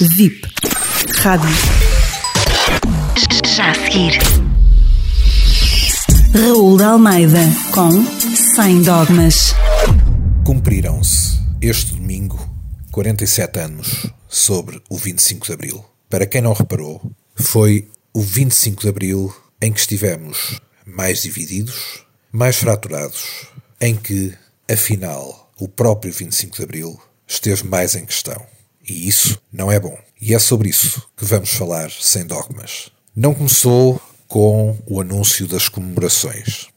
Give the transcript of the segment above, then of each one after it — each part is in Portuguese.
VIP. Rádio. Já a seguir. Raul de Almeida com Sem Dogmas. Cumpriram-se este domingo 47 anos sobre o 25 de Abril. Para quem não reparou, foi o 25 de Abril em que estivemos mais divididos, mais fraturados, em que, afinal, o próprio 25 de Abril esteve mais em questão. E isso não é bom. E é sobre isso que vamos falar sem dogmas. Não começou com o anúncio das comemorações,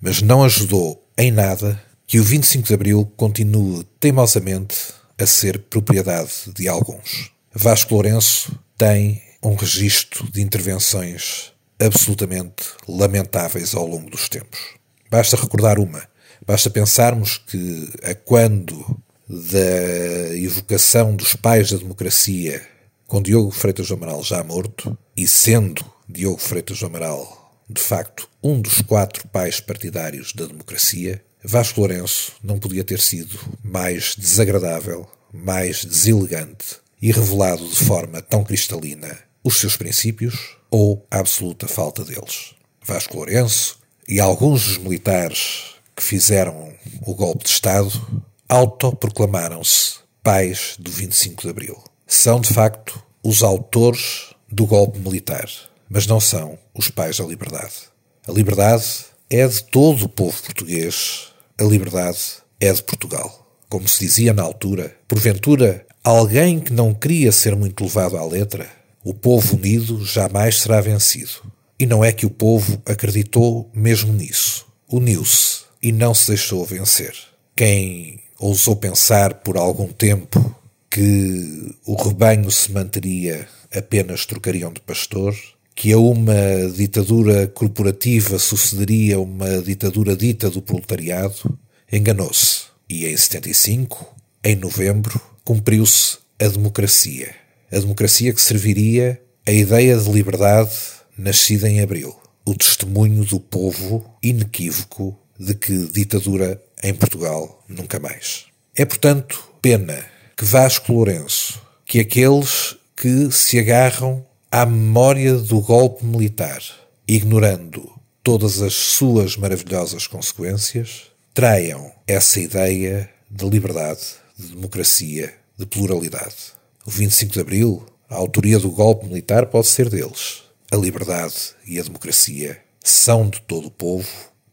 mas não ajudou em nada que o 25 de Abril continue teimosamente a ser propriedade de alguns. Vasco Lourenço tem um registro de intervenções absolutamente lamentáveis ao longo dos tempos. Basta recordar uma. Basta pensarmos que, a quando da evocação dos pais da democracia, com Diogo Freitas do Amaral já morto, e sendo Diogo Freitas do Amaral, de facto, um dos quatro pais partidários da democracia, Vasco Lourenço não podia ter sido mais desagradável, mais deselegante e revelado de forma tão cristalina os seus princípios ou a absoluta falta deles. Vasco Lourenço e alguns dos militares que fizeram o golpe de Estado autoproclamaram-se pais do 25 de Abril. São, de facto, os autores do golpe militar, mas não são os pais da liberdade. A liberdade é de todo o povo português, a liberdade é de Portugal. Como se dizia na altura, porventura, alguém que não queria ser muito levado à letra, o povo unido jamais será vencido. E não é que o povo acreditou mesmo nisso. Uniu-se e não se deixou vencer. Quem ousou pensar por algum tempo que o rebanho se manteria apenas trocariam de pastor, que a uma ditadura corporativa sucederia uma ditadura dita do proletariado, enganou-se. E em 75, em novembro, cumpriu-se a democracia. A democracia que serviria a ideia de liberdade nascida em abril. O testemunho do povo inequívoco de que ditadura em Portugal nunca mais. É, portanto, pena que Vasco Lourenço, que aqueles que se agarram à memória do golpe militar, ignorando todas as suas maravilhosas consequências, traiam essa ideia de liberdade, de democracia, de pluralidade. O 25 de Abril, a autoria do golpe militar pode ser deles. A liberdade e a democracia são de todo o povo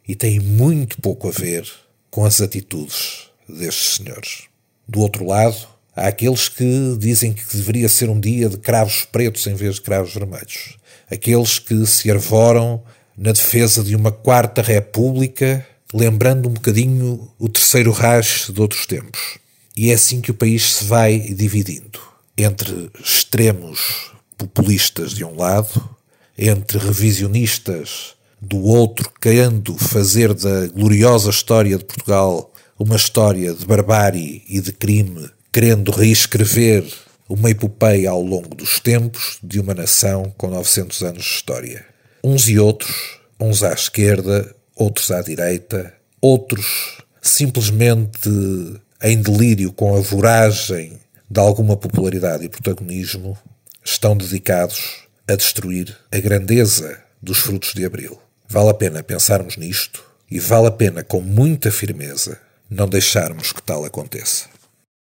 e têm muito pouco a ver com as atitudes destes senhores. Do outro lado, há aqueles que dizem que deveria ser um dia de cravos pretos em vez de cravos vermelhos. Aqueles que se arvoram na defesa de uma quarta república, lembrando um bocadinho o terceiro Reich de outros tempos. E é assim que o país se vai dividindo entre extremos populistas de um lado, entre revisionistas do outro, querendo fazer da gloriosa história de Portugal uma história de barbárie e de crime, querendo reescrever uma epopeia ao longo dos tempos de uma nação com 900 anos de história. Uns e outros, uns à esquerda, outros à direita, outros simplesmente em delírio com a voragem de alguma popularidade e protagonismo, estão dedicados a destruir a grandeza dos frutos de Abril. Vale a pena pensarmos nisto e vale a pena, com muita firmeza, não deixarmos que tal aconteça.